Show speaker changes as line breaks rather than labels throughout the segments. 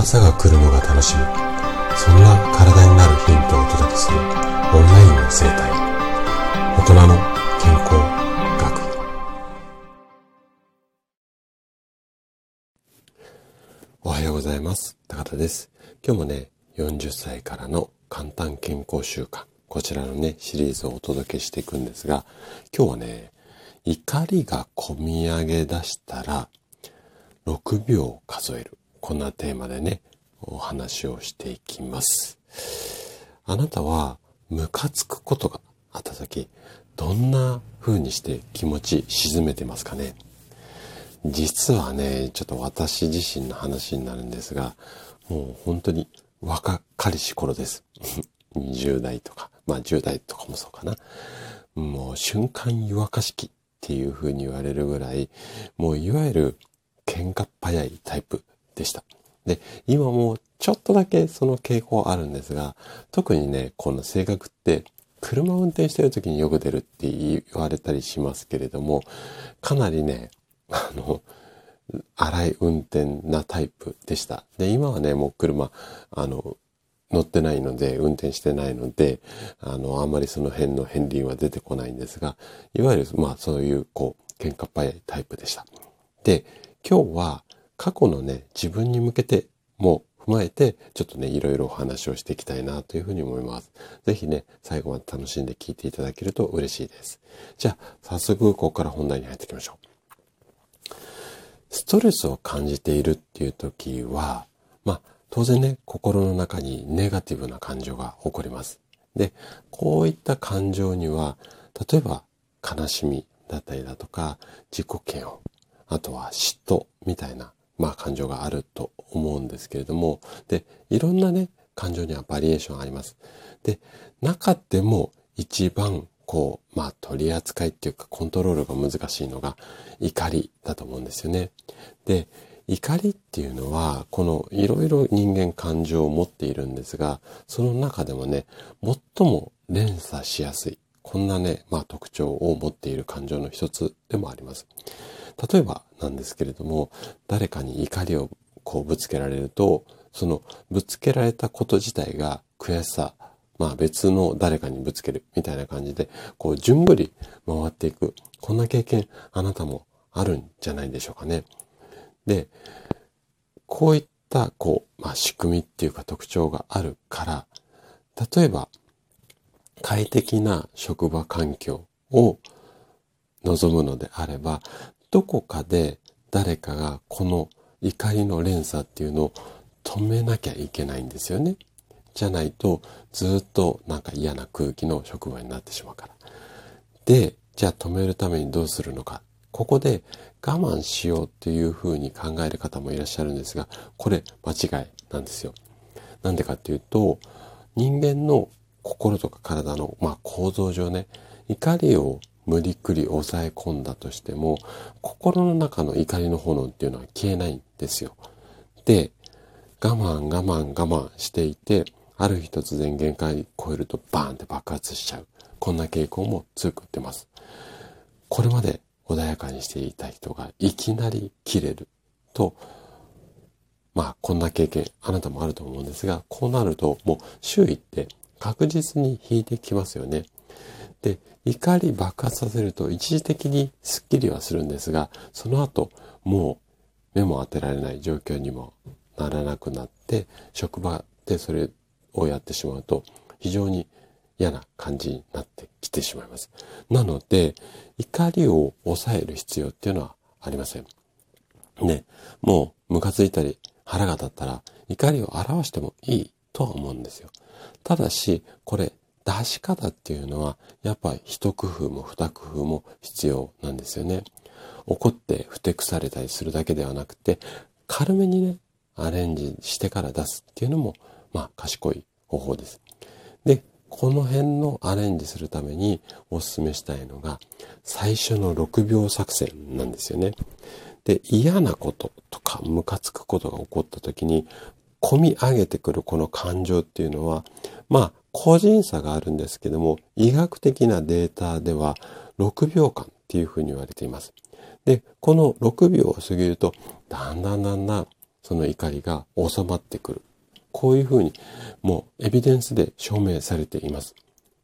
朝が来るのが楽しみ。そんな体になるヒントをお届けするオンラインの生態。大人の健康学。おはようございます。高田です。今日もね40歳からの簡単健康習慣。こちらのねシリーズをお届けしていくんですが今日はね怒りがこみ上げ出したら6秒数える。こんなテーマでね、お話をしていきます。あなたはムカつくことがあった時、どんな風にして気持ち沈めてますかね？実はね、ちょっと私自身の話になるんですが、もう本当に若かりし頃です。20代とか、まあ10代とかもそうかな。もう瞬間湯沸かし器っていう風に言われるぐらい、もういわゆる喧嘩っ早いタイプでした。で、今もちょっとだけその傾向あるんですが、特にね、この性格って車を運転してる時によく出るって言われたりしますけれども、かなりね、あの、荒い運転なタイプでした。で、今はね、もう車、あの、乗ってないので、運転してないので、あの、あんまりその辺の片鱗は出てこないんですが、いわゆる、まあそういう、こう、喧嘩っ早いタイプでした。で、今日は過去のね、自分に向けても踏まえて、ちょっとね、いろいろお話をしていきたいなというふうに思います。ぜひね、最後まで楽しんで聞いていただけると嬉しいです。じゃあ、早速ここから本題に入っていきましょう。ストレスを感じているっていう時は、まあ、当然ね、心の中にネガティブな感情が起こります。で、こういった感情には、例えば悲しみだったりだとか、自己嫌悪、あとは嫉妬みたいな、まあ感情があると思うんですけれども、で、いろんなね、感情にはバリエーションあります。で、中でも一番こう、まあ取り扱いっていうかコントロールが難しいのが怒りだと思うんですよね。で、怒りっていうのは、このいろいろ人間感情を持っているんですが、その中でもね、最も連鎖しやすい、こんなね、まあ特徴を持っている感情の一つでもあります。例えばなんですけれども、誰かに怒りをこうぶつけられると、そのぶつけられたこと自体が悔しさ、まあ別の誰かにぶつけるみたいな感じで、こう順繰り回っていく。こんな経験あなたもあるんじゃないでしょうかね。で、こういったこう、まあ仕組みっていうか特徴があるから、例えば快適な職場環境を望むのであれば、どこかで誰かがこの怒りの連鎖っていうのを止めなきゃいけないんですよね。じゃないとずっとなんか嫌な空気の職場になってしまうから。で、じゃあ止めるためにどうするのか。ここで我慢しようっていうふうに考える方もいらっしゃるんですが、これ間違いなんですよ。なんでかっていうと、人間の心とか体の、まあ、構造上ね、怒りを無理くり抑え込んだとしても、心の中の怒りの炎っていうのは消えないんですよ。で、我慢我慢我慢していて、ある日突然限界超えるとバーンって爆発しちゃう。こんな傾向も強くってます。これまで穏やかにしていた人がいきなり切れると、まあこんな経験あなたもあると思うんですが、こうなるともう周囲って確実に引いてきますよね。で、怒り爆発させると一時的にスッキリはするんですが、その後もう目も当てられない状況にもならなくなって、職場でそれをやってしまうと非常に嫌な感じになってきてしまいます。なので、怒りを抑える必要っていうのはありません。ね、もうムカついたり腹が立ったら怒りを表してもいいとは思うんですよ。ただし、これ出し方っていうのは、やっぱ一工夫も二工夫も必要なんですよね。怒ってふてくされたりするだけではなくて、軽めにね、アレンジしてから出すっていうのも、まあ、賢い方法です。で、この辺のアレンジするためにお勧めしたいのが、最初の6秒作戦なんですよね。で、嫌なこととかムカつくことが起こった時に、込み上げてくるこの感情っていうのは、まあ、個人差があるんですけども、医学的なデータでは6秒間っていうふうに言われています。で、この6秒を過ぎると、だんだんだんだん、その怒りが収まってくる。こういうふうにもうエビデンスで証明されています。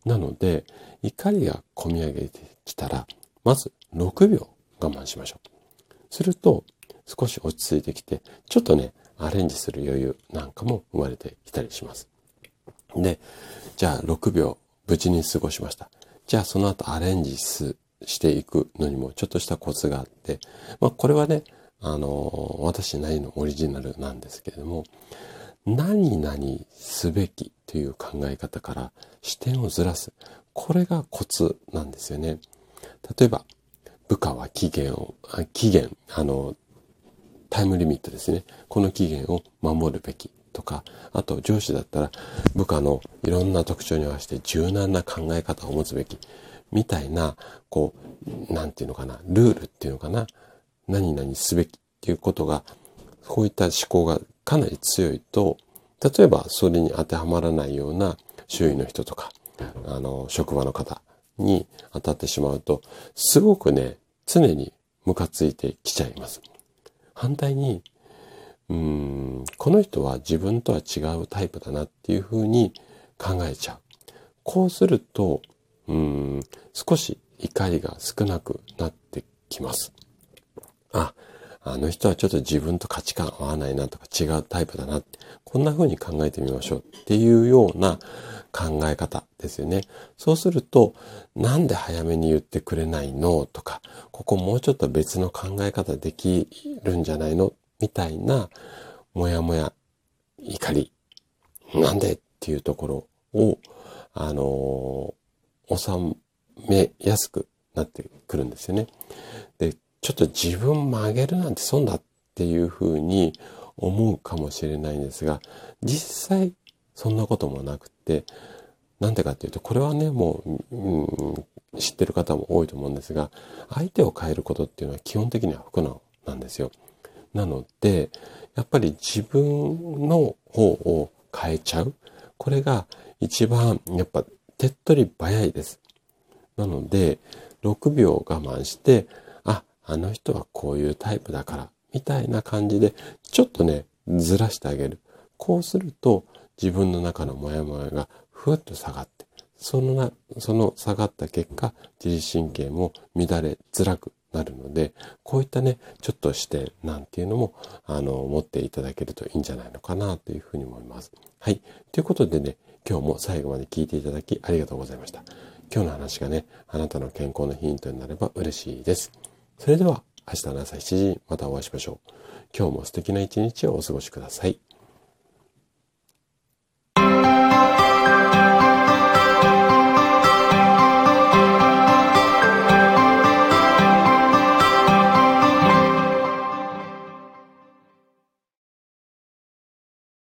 なので、怒りが込み上げてきたら、まず6秒我慢しましょう。すると、少し落ち着いてきて、ちょっとね、アレンジする余裕なんかも生まれてきたりします。で、じゃあ6秒無事に過ごしました。じゃあその後アレンジしていくのにもちょっとしたコツがあって、まあこれはね、あの、私なりのオリジナルなんですけれども、何々すべきという考え方から視点をずらす。これがコツなんですよね。例えば、部下は期限を、期限、あの、タイムリミットですね。この期限を守るべきとか、あと上司だったら部下のいろんな特徴に合わせて柔軟な考え方を持つべき。みたいな、こう、なんていうのかな、ルールっていうのかな、何々すべきっていうことが、こういった思考がかなり強いと、例えばそれに当てはまらないような周囲の人とか、あの、職場の方に当たってしまうと、すごくね、常にムカついてきちゃいます。反対に、うん、この人は自分とは違うタイプだなっていうふうに考えちゃう。こうすると、うん、少し怒りが少なくなってきます。あ、あの人はちょっと自分と価値観合わないなとか違うタイプだな。こんな風に考えてみましょうっていうような考え方ですよね。そうすると、なんで早めに言ってくれないのとか、ここもうちょっと別の考え方できるんじゃないのみたいな、もやもや、怒り、なんでっていうところを、あのー、収めやすくなってくるんですよね。で、ちょっと自分曲げるなんて損だっていうふうに思うかもしれないんですが、実際そんなこともなくて、なんでかっていうと、これはね、もう、うん、知ってる方も多いと思うんですが、相手を変えることっていうのは基本的には不可能なんですよ。なので、やっぱり自分の方を変えちゃう。これが一番、やっぱ手っ取り早いです。なので、6秒我慢して、ああの人はこういうタイプだから、みたいな感じで、ちょっとね、ずらしてあげる。こうすると、自分の中のモヤモヤがふわっと下がって、そのな、その下がった結果、自律神経も乱れづらくなるので、こういったね、ちょっと視点なんていうのも、あの、持っていただけるといいんじゃないのかなというふうに思います。はい。ということでね、今日も最後まで聞いていただきありがとうございました。今日の話がね、あなたの健康のヒントになれば嬉しいです。それでは明日の朝7時またお会いしましょう。今日も素敵な一日をお過ごしください。